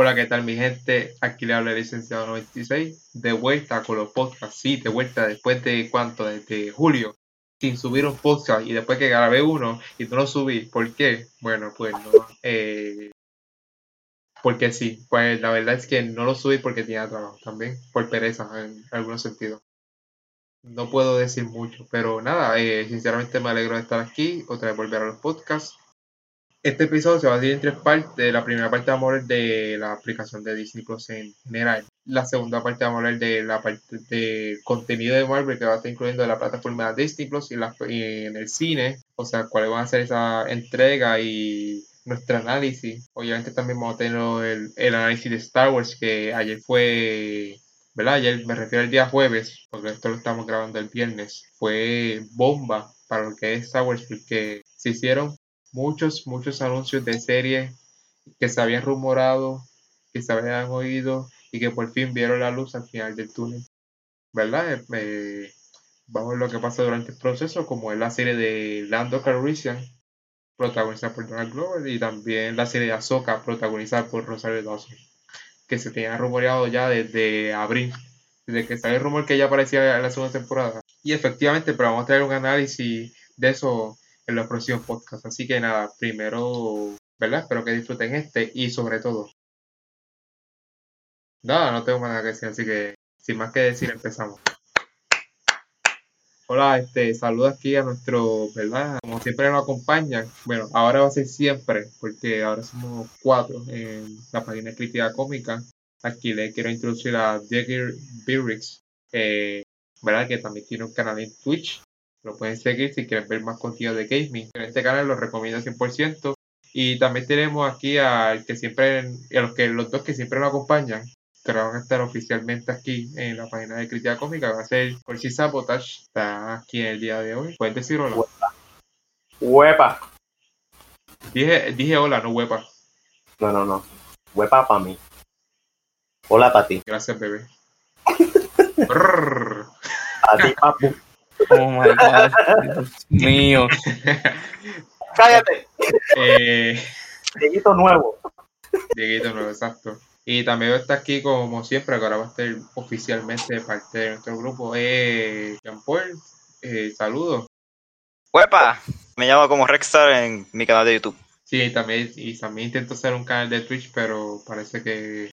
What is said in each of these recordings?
Hola, ¿qué tal mi gente? Aquí le habla el licenciado 96, de vuelta con los podcasts, sí, de vuelta después de cuánto, desde julio, sin subir un podcast y después que grabé uno y no lo subí, ¿por qué? Bueno, pues no, eh, porque sí, pues la verdad es que no lo subí porque tenía trabajo también, por pereza en algunos sentidos. No puedo decir mucho, pero nada, eh, sinceramente me alegro de estar aquí, otra vez volver a los podcasts. Este episodio se va a dividir en tres partes. La primera parte va a hablar de la aplicación de Disney Plus en general. La segunda parte va a hablar de la parte de contenido de Marvel que va a estar incluyendo la plataforma de Disney Plus y, en el cine. O sea, cuáles van a ser esa entrega y nuestro análisis. Obviamente también vamos a tener el, el análisis de Star Wars que ayer fue ¿verdad? Ayer me refiero al día jueves, porque esto lo estamos grabando el viernes, fue bomba para lo que es Star Wars, porque se hicieron muchos, muchos anuncios de series que se habían rumorado, que se habían oído y que por fin vieron la luz al final del túnel. ¿Verdad? Eh, vamos a ver lo que pasa durante el proceso, como es la serie de Lando Calrissian, protagonizada por Donald Glover, y también la serie de Ahsoka, protagonizada por Rosario Dawson que se tenía rumoreado ya desde abril, desde que salió el rumor que ya aparecía en la segunda temporada. Y efectivamente, pero vamos a traer un análisis de eso en los próximos podcasts. Así que nada, primero, ¿verdad? Espero que disfruten este y sobre todo. Nada, no tengo nada que decir, así que sin más que decir, empezamos. Hola, este, saludo aquí a nuestro, ¿verdad? Como siempre nos acompañan. Bueno, ahora va a ser siempre, porque ahora somos cuatro en la página crítica cómica. Aquí le quiero introducir a Diego Birrix, ¿verdad? Que también tiene un canal en Twitch. Lo pueden seguir si quieren ver más contenido de gaming. En este canal lo recomiendo 100%. Y también tenemos aquí al que siempre, a los que los dos que siempre nos acompañan, que van a estar oficialmente aquí en la página de Crítica Cómica. Va a ser si Sabotage. Está aquí en el día de hoy. ¿Puedes decir hola? Huepa. Dije, dije hola, no huepa. No, no, no. Huepa para mí. Hola para ti. Gracias, bebé. a ti, papu. Oh my god. Dios mío. Cállate. Eh, Dieguito nuevo. Dieguito nuevo, exacto. Y también está aquí, como siempre, que ahora va a estar oficialmente parte de nuestro grupo. Eh, Jean Paul, eh, saludos. ¡Huepa! Me llamo como Rexstar en mi canal de YouTube. Sí, también, y también intento hacer un canal de Twitch, pero parece que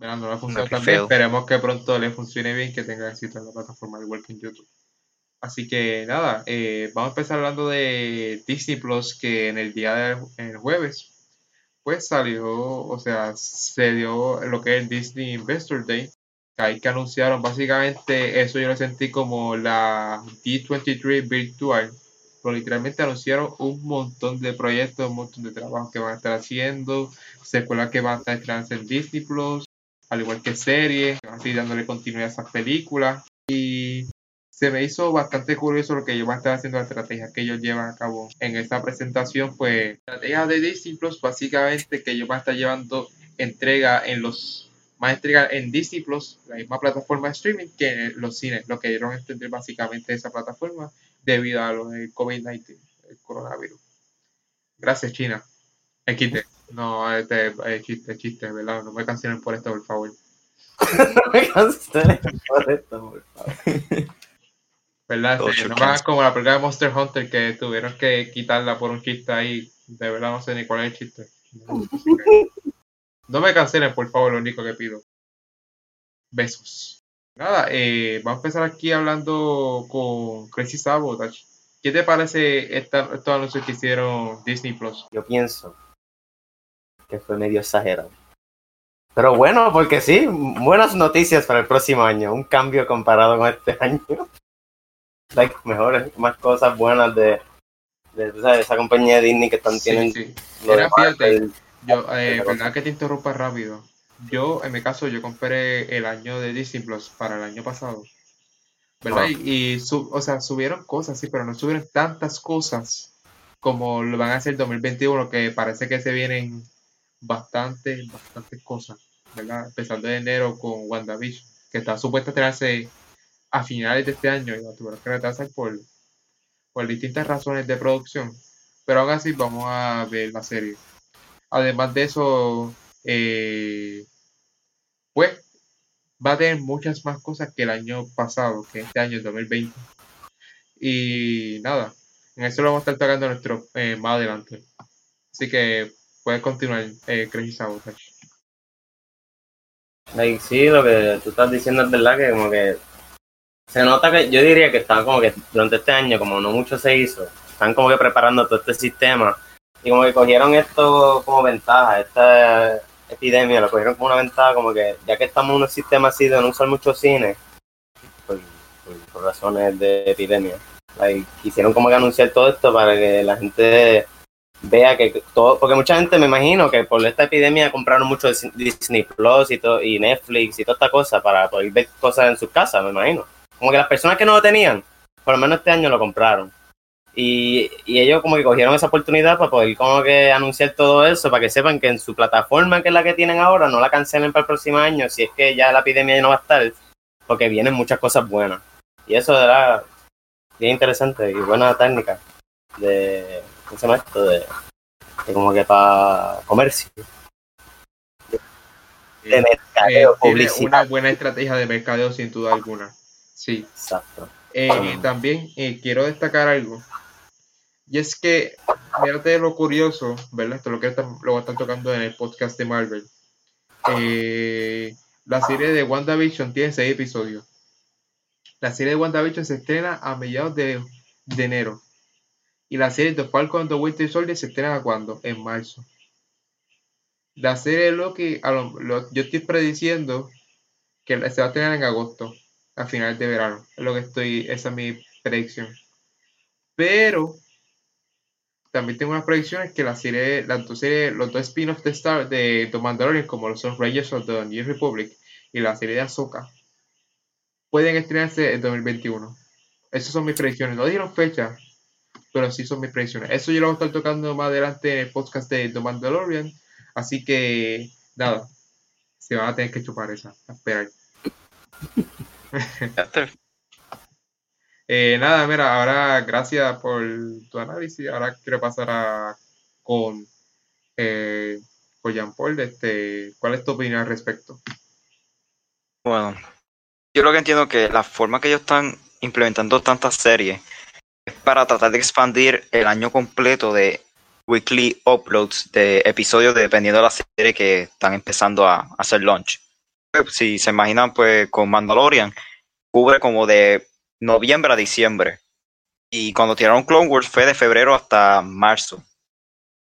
no le funciona tan bien. Esperemos que pronto le funcione bien, que tenga éxito en la plataforma, igual que en YouTube. Así que nada, eh, vamos a empezar hablando de Disney Plus, que en el día del jueves pues salió, o sea, se dio lo que es el Disney Investor Day, ahí que anunciaron básicamente eso yo lo sentí como la D23 virtual, pero literalmente anunciaron un montón de proyectos, un montón de trabajos que van a estar haciendo, secuelas que van a estar creando en Disney Plus, al igual que series, así dándole continuidad a esas películas. Y se me hizo bastante curioso lo que ellos van a estar haciendo, la estrategia que ellos llevan a cabo en esta presentación, pues la estrategia de Disney Plus, básicamente que ellos van a estar llevando entrega en los más entrega en Disney Plus, la misma plataforma de streaming que en los cines, lo que dieron a entender básicamente esa plataforma debido a lo del COVID-19, el coronavirus. Gracias, China. XT. No, este es chiste, chiste, ¿verdad? No me cancelen por esto, por favor. no me cancelen por esto, por favor. ¿Verdad? no más como la película de Monster Hunter que tuvieron que quitarla por un chiste ahí. De verdad no sé ni cuál es el chiste. No, me cancelen, por favor, lo único que pido. Besos. Nada, eh, vamos a empezar aquí hablando con Crazy Sabotage. ¿Qué te parece esta, estos anuncios que hicieron Disney Plus? Yo pienso que fue medio exagerado. Pero bueno, porque sí, buenas noticias para el próximo año. Un cambio comparado con este año like, mejores, más cosas buenas de, de, esa compañía de Disney que están teniendo. Sí, fíjate, yo, eh, que te interrumpa rápido. Yo, en mi caso, yo compré el año de Disney Plus para el año pasado. ¿Verdad? Y, o sea, subieron cosas, sí, pero no subieron tantas cosas como lo van a hacer en 2021, que parece que se vienen bastantes, bastantes cosas, ¿verdad? Empezando de enero con WandaVision, que está supuesta a tenerse a finales de este año y la tuvieron que retrasar por, por distintas razones de producción. Pero aún así vamos a ver la serie. Además de eso, eh, pues va a tener muchas más cosas que el año pasado, que este año, el 2020. Y nada, en eso lo vamos a estar tocando nuestro, eh, más adelante. Así que puedes continuar, eh, Crazy Sabotage. Sí, lo que tú estás diciendo es verdad que como que se nota que yo diría que están como que durante este año, como no mucho se hizo, están como que preparando todo este sistema y como que cogieron esto como ventaja, esta epidemia lo cogieron como una ventaja, como que ya que estamos en un sistema así de no usar mucho cine, por, razones de epidemia, like, quisieron como que anunciar todo esto para que la gente vea que todo, porque mucha gente me imagino que por esta epidemia compraron mucho Disney Plus y, todo, y Netflix y toda esta cosa para poder ver cosas en sus casas, me imagino. Como que las personas que no lo tenían, por lo menos este año lo compraron. Y, y ellos como que cogieron esa oportunidad para poder como que anunciar todo eso, para que sepan que en su plataforma, que es la que tienen ahora, no la cancelen para el próximo año, si es que ya la epidemia ya no va a estar, porque vienen muchas cosas buenas. Y eso era bien interesante y buena técnica de, ¿cómo se llama esto? De, de como que para comercio, de Eh, mercadeo, tiene una publicidad. buena estrategia de mercadeo sin duda alguna. Sí. Exacto. Eh, también eh, quiero destacar algo. Y es que, fíjate lo curioso, ¿verdad? Esto es lo que están- lo están tocando en el podcast de Marvel. Eh, la serie de WandaVision tiene seis episodios. La serie de WandaVision se estrena a mediados de, de enero. Y la serie de Falcon the Winter Soldier se estrena cuando? En marzo. La serie de Loki, a lo- lo- yo estoy prediciendo que se va a estrenar en agosto, a finales de verano. Es lo que estoy, esa es mi predicción. Pero también tengo unas predicciones que la serie, las dos series, los dos spin-offs de Star de The Mandalorian, como los Rangers of the New Republic y la serie de Ahsoka, pueden estrenarse en 2021. Esas son mis predicciones. No dieron fecha, pero sí son mis predicciones. Eso yo lo voy a estar tocando más adelante en el podcast de The Mandalorian. Así que, nada, se van a tener que chupar esa, a esperar. Eh, nada, mira, ahora gracias por tu análisis. Ahora quiero pasar a con, eh, con Jean Paul. Este, ¿Cuál es tu opinión al respecto? Bueno, yo lo que entiendo que la forma que ellos están implementando tantas series es para tratar de expandir el año completo de weekly uploads de episodios dependiendo de la serie que están empezando a hacer launch. Pues, Si se imaginan, pues con Mandalorian cubre como de noviembre a diciembre. Y cuando tiraron Clone Wars fue de febrero hasta marzo.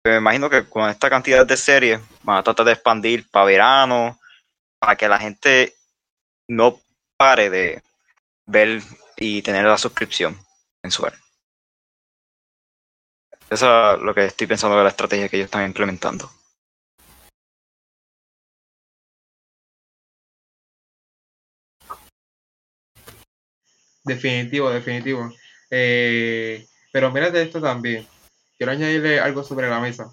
Me imagino que con esta cantidad de series van a tratar de expandir para verano, para que la gente no pare de ver y tener la suscripción mensual. Eso es lo que estoy pensando de la estrategia que ellos están implementando. Definitivo, definitivo. Eh, pero mírate esto también. Quiero añadirle algo sobre la mesa.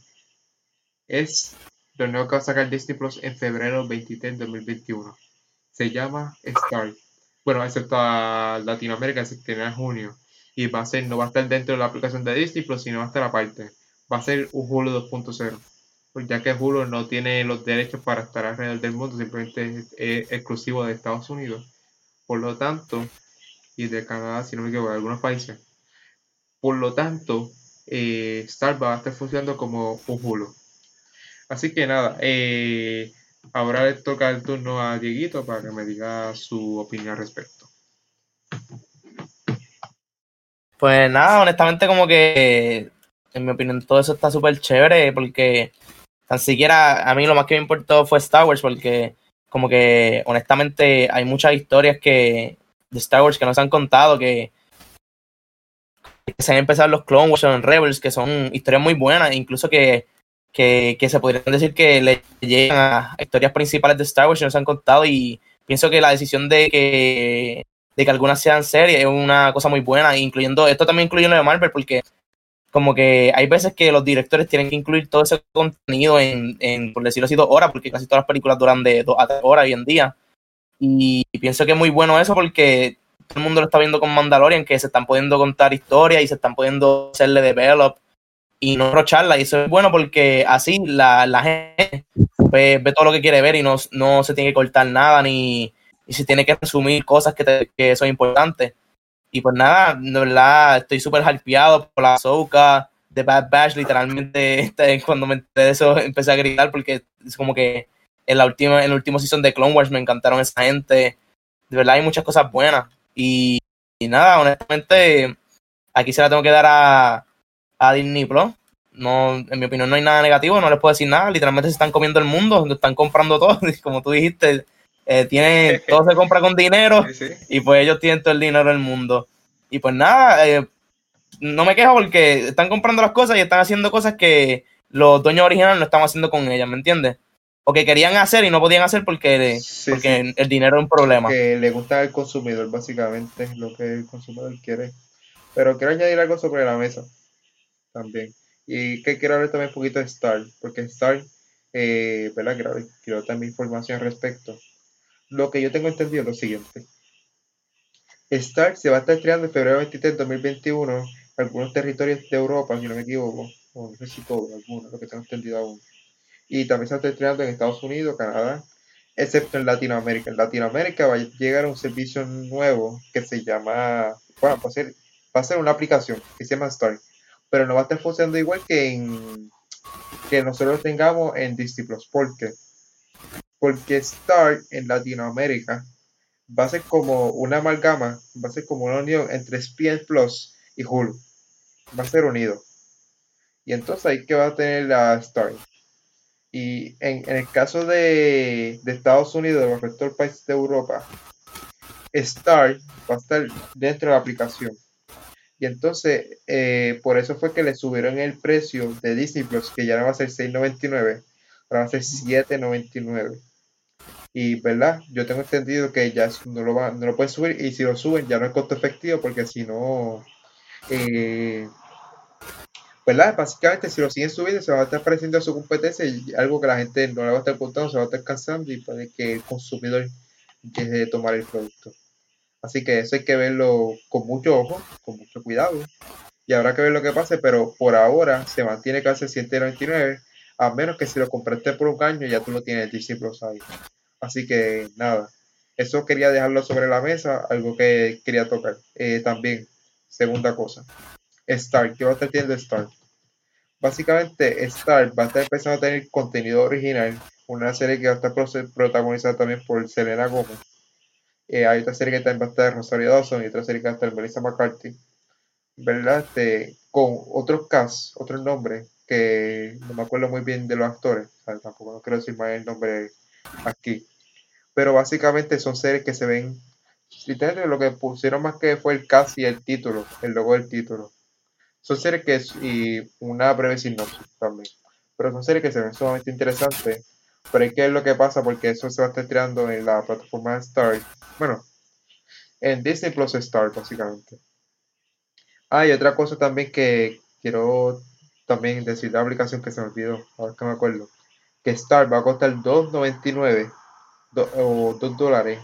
Es lo nuevo que va a sacar Disney Plus en febrero 23 de 2021. Se llama Star. Bueno, excepto a Latinoamérica, se estrena en junio. Y va a ser, no va a estar dentro de la aplicación de Disney Plus, sino va a estar aparte. Va a ser un Hulu 2.0. Pues ya que Hulu no tiene los derechos para estar alrededor del mundo, simplemente es, es exclusivo de Estados Unidos. Por lo tanto, y de Canadá, si no me equivoco, de algunos países. Por lo tanto, eh, Star va a estar funcionando como un Hulu. Así que nada, eh, ahora le toca el turno a Dieguito para que me diga su opinión al respecto. Pues nada, honestamente como que en mi opinión todo eso está súper chévere porque tan siquiera a mí lo más que me importó fue Star Wars porque como que honestamente hay muchas historias que de Star Wars que no se han contado que, que se han empezado los Clone Wars en Rebels que son historias muy buenas incluso que, que, que se podrían decir que le llegan a historias principales de Star Wars y no se han contado y pienso que la decisión de que de que algunas sean series es una cosa muy buena, incluyendo, esto también incluye lo de Marvel, porque como que hay veces que los directores tienen que incluir todo ese contenido en, en por decirlo así, dos horas, porque casi todas las películas duran de dos a tres horas hoy en día. Y, pienso que es muy bueno eso porque todo el mundo lo está viendo con Mandalorian, que se están pudiendo contar historias y se están pudiendo hacerle develop y no rocharla. Y eso es bueno porque así la, la gente ve, ve todo lo que quiere ver y no, no se tiene que cortar nada ni y se tiene que resumir cosas que, te- que son importantes. Y pues nada, de verdad, estoy súper hypeado por la Soca, de Bad Batch, literalmente este, cuando me enteré de eso empecé a gritar porque es como que en la última, en el último season de Clone Wars me encantaron esa gente. De verdad hay muchas cosas buenas. Y, y nada, honestamente, aquí se la tengo que dar a, a Disney Plus. No, en mi opinión no hay nada negativo, no les puedo decir nada. Literalmente se están comiendo el mundo, están comprando todo. Como tú dijiste, eh, tiene, todo se compra con dinero Sí, sí. y pues ellos tienen todo el dinero del mundo. Y pues nada, eh, no me quejo porque están comprando las cosas y están haciendo cosas que los dueños originales no estaban haciendo con ellas, ¿me entiendes? O que querían hacer y no podían hacer porque, Sí, porque el dinero es un problema. que le gusta al consumidor, básicamente, es lo que el consumidor quiere. Pero quiero añadir algo sobre la mesa también. Y que quiero hablar también un poquito de Star, porque Star, eh, ¿verdad? Quiero, quiero también información al respecto. Lo que yo tengo entendido es lo siguiente. Star se va a estar estrenando en febrero 23 de 2021 en algunos territorios de Europa, si no me equivoco, o no sé si todos, algunos, lo que tengo entendido aún. Y también se estar estrenando en Estados Unidos, Canadá, excepto en Latinoamérica. En Latinoamérica va a llegar un servicio nuevo que se llama, bueno, va a ser, va a ser una aplicación que se llama Star, pero no va a estar funcionando igual que que nosotros tengamos en Disney Plus. ¿Por qué? Porque Star en Latinoamérica va a ser como una amalgama, va a ser como una unión entre ESPN Plus y Hulu. Va a ser unido. Y entonces ahí que va a tener la Star. Y en, el caso de, de Estados Unidos, de los restos del país de Europa, Star va a estar dentro de la aplicación. Y entonces, eh, por eso fue que le subieron el precio de Disney Plus, que ya no va a ser $6.99, ahora va a ser $7.99. Y, ¿verdad? Yo tengo entendido que ya no lo, va, no lo pueden subir, y si lo suben ya no es costo efectivo, porque si no, eh, ¿verdad? Básicamente, si lo siguen subiendo, se va a estar pareciendo a su competencia y algo que la gente no le va a estar contando, se va a estar cansando y puede que el consumidor deje de tomar el producto. Así que eso hay que verlo con mucho ojo, con mucho cuidado. Y habrá que ver lo que pase, pero por ahora se mantiene casi 199, a menos que si lo compraste por un año ya tú lo tienes ahí. Así que nada, eso quería dejarlo sobre la mesa, algo que quería tocar. Eh, también, segunda cosa, Star, ¿qué va a estar teniendo Star? Básicamente, Star va a estar empezando a tener contenido original, una serie que va a estar protagonizada también por Selena Gomez. Eh, hay otra serie que también va a estar Rosario Dawson y otra serie que va a estar Melissa McCarthy. ¿Verdad? Este, con otros cast, otros nombres, que no me acuerdo muy bien de los actores, tampoco no quiero decir mal el nombre aquí. Pero básicamente son series que se ven, literalmente lo que pusieron más que fue el cast y el título, el logo del título. Son series que es, y una breve sinopsis también. Pero son series que se ven sumamente interesantes. Pero es que es lo que pasa porque eso se va a estar tirando en la plataforma de Star. Bueno, en Disney Plus Star, básicamente. Ah, y otra cosa también que quiero también decir la aplicación que se me olvidó, ahora que me acuerdo. Que Star va a costar $2.99 do- o 2 dólares.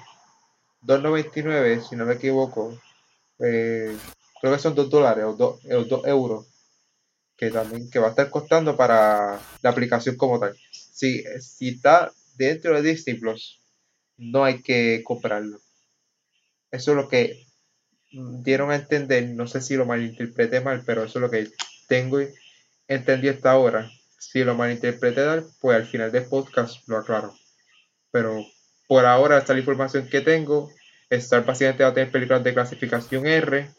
2.99, si no me equivoco. Eh, creo que son 2 dólares o 2, o 2 euros. Que también que va a estar costando para la aplicación como tal. Si, si está dentro de Disney Plus, no hay que comprarlo. Eso es lo que dieron a entender. No sé si lo malinterpreté mal, pero eso es lo que tengo entendido hasta ahora. Si lo malinterpreté mal, pues al final del podcast lo aclaro. Pero por ahora, esta es la información que tengo. Star básicamente va a tener películas de clasificación R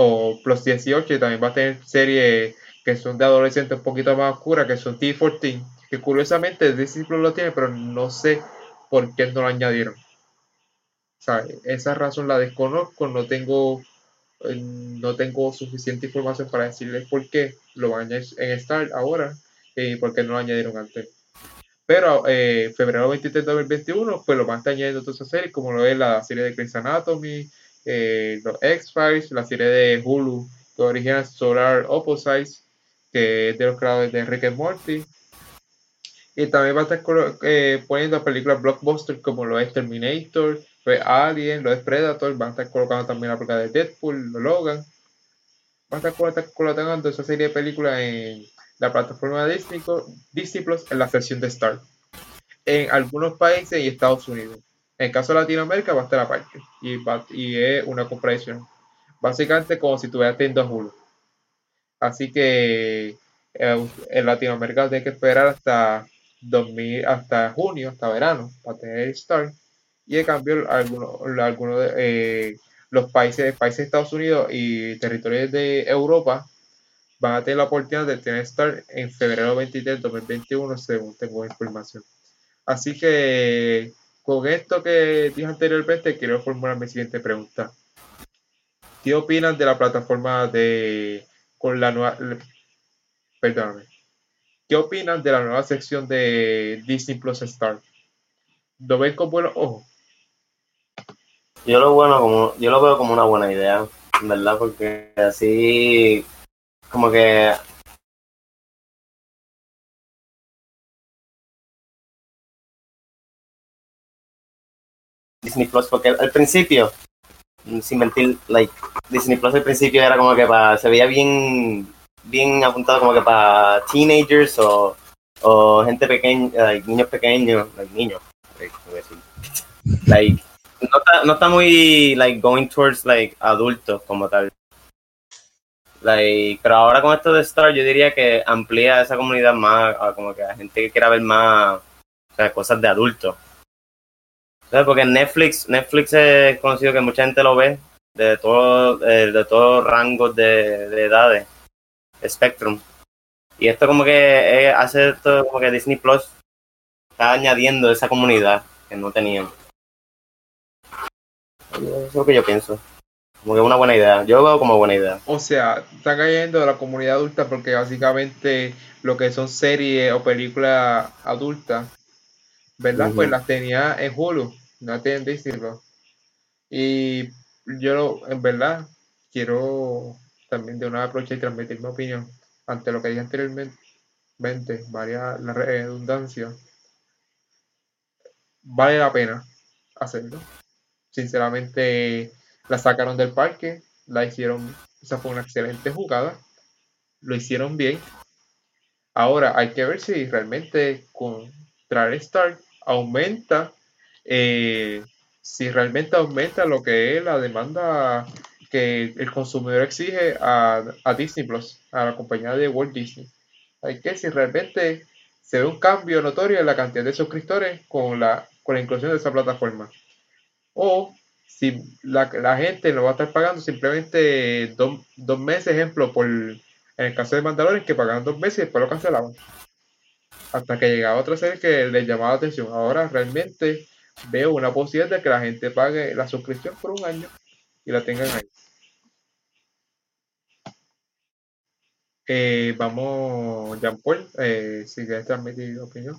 o Plus 18 y también va a tener series que son de adolescentes un poquito más oscuras, que son T14, que curiosamente Disney Plus lo tiene, pero no sé por qué no lo añadieron. Esa razón la desconozco, no tengo, eh, no tengo suficiente información para decirles por qué lo van a añadir en Star ahora y por qué no lo añadieron antes. Pero eh, febrero 23 de 2021, pues lo van a estar añadiendo todas esas series, como lo es la serie de Grey's Anatomy, eh, los X-Files, la serie de Hulu, que origina Solar Opposites, que es de los creadores de Rick and Morty. Y también va a estar eh, poniendo películas blockbusters como lo es Terminator, lo es Alien, lo es Predator, van a estar colocando también la película de Deadpool, lo Logan. Va a estar colo- estar colocando esa serie de películas en la plataforma de Disney, Disney Plus en la sección de Star. en algunos países y Estados Unidos. En el caso de Latinoamérica va a estar aparte y, va- y es una comparación. Básicamente como si estuvieras teniendo Hulu. Así que eh, en Latinoamérica tiene que esperar hasta 2000, hasta junio, hasta verano, para tener Star. Y en cambio, algunos, algunos de, eh, los países, países de Estados Unidos y territorios de Europa van a tener la oportunidad de tener Star en febrero 23 de 2021, según tengo información. Así que con esto que dije anteriormente, quiero formular mi siguiente pregunta. ¿Qué opinan de la plataforma de con la nueva perdóname? ¿Qué opinan de la nueva sección de Disney Plus Star? ¿Lo ven con buenos ojos? Yo lo bueno como, yo lo veo como una buena idea, ¿verdad? Porque así como que Disney Plus, porque al principio, sin mentir, like, Disney Plus al principio era como que para, se veía bien, bien apuntado como que para teenagers o, o gente pequeña, like, niños pequeños, like, niños, like, like, no está, no está muy like going towards like adultos como tal. Like, pero ahora con esto de Star yo diría que amplía esa comunidad más a como que a gente que quiera ver más o sea, cosas de adultos. Porque Netflix, Netflix es conocido que mucha gente lo ve de todo, eh, de todos rangos de, de edades, Spectrum. Y esto como que eh, hace esto como que Disney Plus está añadiendo esa comunidad que no tenían. Eso es lo que yo pienso. Como que es una buena idea. Yo lo veo como buena idea. O sea, está cayendo de la comunidad adulta porque básicamente lo que son series o películas adultas, ¿verdad? Pues las tenía en Hulu, no tenía en Disney Plus. Y yo, en verdad, quiero también de una aprovechar y transmitir mi opinión ante lo que dije anteriormente, varias la redundancia. Vale la pena hacerlo. Sinceramente, la sacaron del parque, la hicieron, esa fue una excelente jugada, lo hicieron bien. Ahora hay que ver si realmente con traer Star aumenta, eh, si realmente aumenta lo que es la demanda que el consumidor exige a, a Disney Plus, a la compañía de Walt Disney. Hay que si realmente se ve un cambio notorio en la cantidad de suscriptores con la, con la inclusión de esa plataforma. O si la, la gente lo va a estar pagando simplemente dos, dos meses, ejemplo, por en el caso de Mandalorian, que pagaban dos meses y después lo cancelaban. Hasta que llegaba otra serie que les llamaba la atención. Ahora realmente veo una posibilidad de que la gente pague la suscripción por un año y la tengan ahí. Eh, vamos, Jean Paul, eh, si quieres transmitir opinión.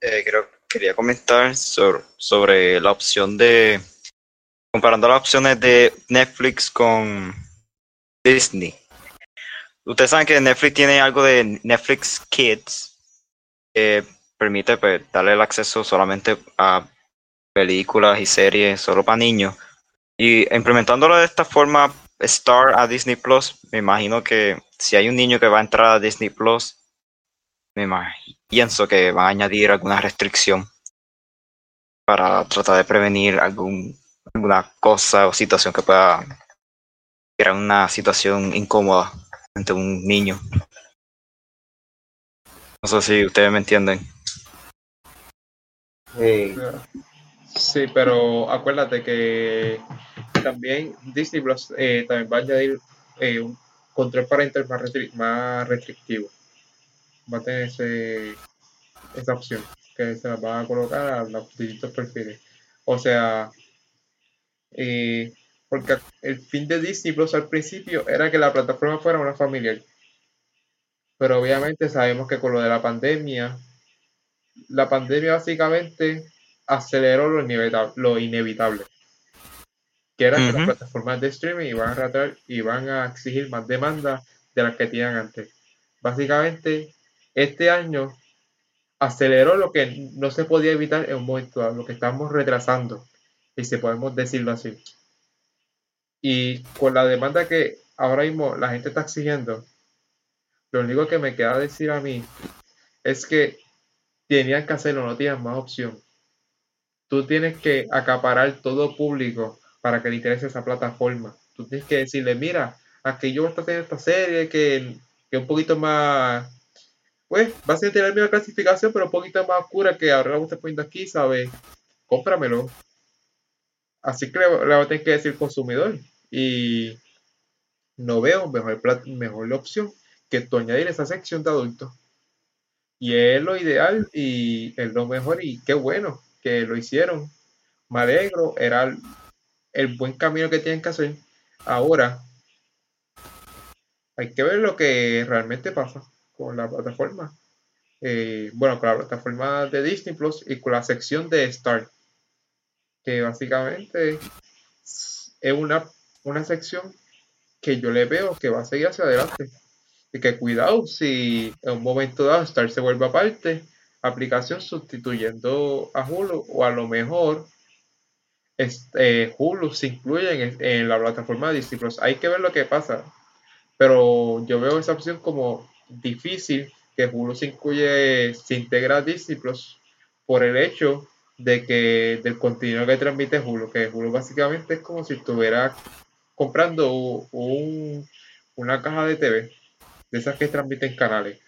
Eh, creo, quería comentar sobre, sobre la opción de. Comparando las opciones de Netflix con Disney. Ustedes saben que Netflix tiene algo de Netflix Kids que permite pues, darle el acceso solamente a películas y series solo para niños. Y implementándolo de esta forma, Star a Disney Plus, me imagino que si hay un niño que va a entrar a Disney Plus, me pienso que van a añadir alguna restricción para tratar de prevenir algún, alguna cosa o situación que pueda crear una situación incómoda entre un niño. No sé si ustedes me entienden. Sí. Sí, pero acuérdate que también Disney Plus eh, también va a añadir eh, un control parental más, restri- más restrictivo. Va a tener ese, esa opción que se la va a colocar a los distintos perfiles. O sea, eh, porque el fin de Disney Plus al principio era que la plataforma fuera una familiar. Pero obviamente sabemos que con lo de la pandemia, la pandemia básicamente aceleró lo inevitable, lo inevitable que era que las plataformas de streaming iban a tratar y van a exigir más demanda de las que tenían antes. Básicamente, este año aceleró lo que no se podía evitar en un momento dado, lo que estamos retrasando, y si podemos decirlo así. Y con la demanda que ahora mismo la gente está exigiendo, Lo único que me queda decir a mí es que tenían que hacerlo, no tienes más opción. Tú tienes que acaparar todo público para que le interese esa plataforma. Tú tienes que decirle, mira, aquí yo voy a estar esta serie que, que un poquito más, pues, va a ser tener la misma clasificación, pero un poquito más oscura que ahora lo estoy poniendo aquí, ¿sabes? Cómpramelo. Así que le, le voy a tener que decir consumidor. Y no veo mejor, mejor opción que tú añadir esa sección de adultos. Y es lo ideal y es lo mejor y qué bueno que lo hicieron. Me alegro, era el, el buen camino que tienen que hacer. Ahora hay que ver lo que realmente pasa con la plataforma. Eh, bueno, con la plataforma de Disney Plus y con la sección de Star. Que básicamente es una, una sección que yo le veo que va a seguir hacia adelante. Y que cuidado si en un momento dado Star se vuelve aparte, aplicación sustituyendo a Hulu, o a lo mejor este, Hulu se incluye en, en la plataforma de Disney Plus. Hay que ver lo que pasa. Pero yo veo esa opción como difícil que Hulu se incluye, se integra a Disney Plus por el hecho de que del contenido que transmite Hulu, que Hulu básicamente es como si estuviera comprando un, una caja de TV de esas que transmiten canales.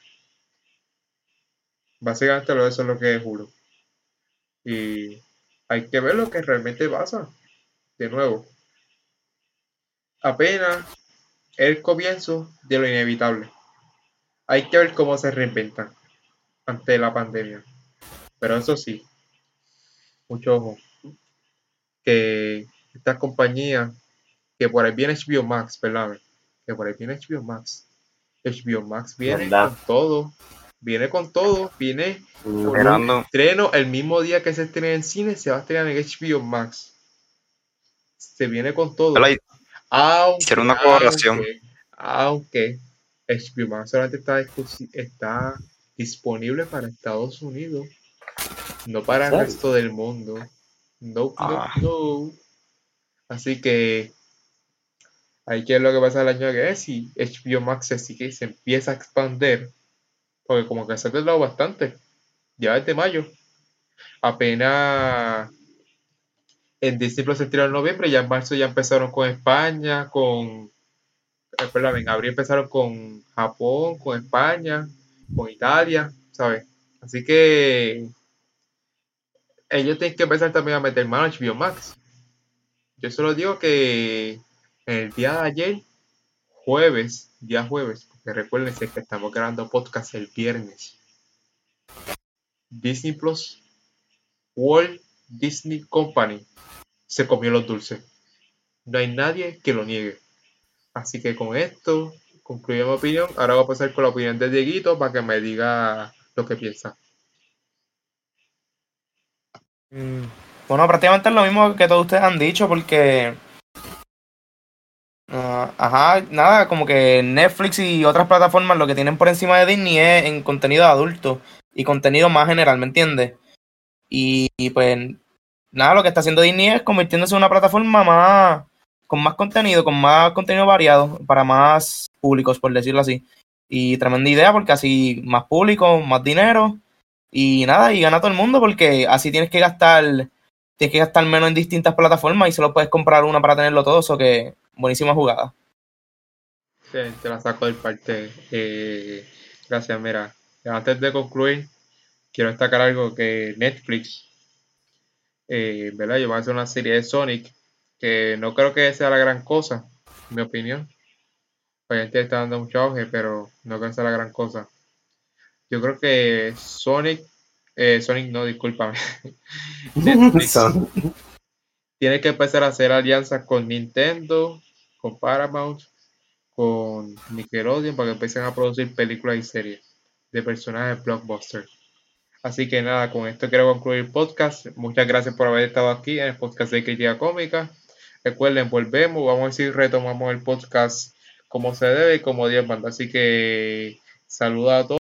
Básicamente eso es lo que es Hulu. Y hay que ver lo que realmente pasa. De nuevo. Apenas el comienzo de lo inevitable. Hay que ver cómo se reinventan ante la pandemia. Pero eso sí, mucho ojo. Que estas compañías, que por ahí viene HBO Max, ¿verdad? Que por ahí viene HBO Max. HBO Max viene ¿Verdad? con todo. Viene con todo. Viene con estreno el mismo día que se estrena en cine, se va a estrenar en HBO Max. Se viene con todo. Aunque, Hicieron una colaboración. Aunque, aunque HBO Max solamente está, está disponible para Estados Unidos, no para el resto del mundo. No, no, Ah. no. Así que hay que ver lo que pasa el año que es si HBO Max se sigue se empieza a expandir. Porque como que se ha tardado bastante. Ya desde mayo. Apenas en Disney Plus se tiró en noviembre, ya en marzo ya empezaron con España, con eh, perdón, en abril empezaron con Japón, con España, con Italia, ¿sabes? Así que ellos tienen que empezar también a meter mano HBO Max. Yo solo digo que el día de ayer, jueves, día jueves, porque recuérdense que estamos grabando podcast el viernes. Disney Plus, Walt Disney Company, se comió los dulces. No hay nadie que lo niegue. Así que con esto concluyo mi opinión. Ahora voy a pasar con la opinión de Dieguito para que me diga lo que piensa. Mm, Bueno, prácticamente es lo mismo que todos ustedes han dicho, porque. ah, ajá, nada, como que Netflix y otras plataformas lo que tienen por encima de Disney es en contenido adulto y contenido más general, ¿me entiendes? Y, y, pues, nada, lo que está haciendo Disney es convirtiéndose en una plataforma más. con más contenido, con más contenido variado, para más públicos, por decirlo así. Y tremenda idea, porque así más público, más dinero. Y nada, y gana todo el mundo porque así tienes que gastar, tienes que gastar menos en distintas plataformas y solo puedes comprar una para tenerlo todo, eso que buenísima jugada. Te, te la saco del parte. Eh, gracias, mira. Antes de concluir, quiero destacar algo que Netflix, eh, ¿verdad? Yo voy a hacer una serie de Sonic que no creo que sea la gran cosa, en mi opinión. Obviamente está dando mucho auge, pero no creo que sea la gran cosa. Yo creo que Sonic, eh, Sonic no, discúlpame. Tiene que empezar a hacer alianzas con Nintendo, con Paramount, con Nickelodeon para que empiecen a producir películas y series de personajes blockbuster. Así que nada, con esto quiero concluir el podcast. Muchas gracias por haber estado aquí en el podcast de Crítica Cómica. Recuerden, volvemos, vamos a si retomamos el podcast como se debe y como Dios manda. Así que saluda a todos.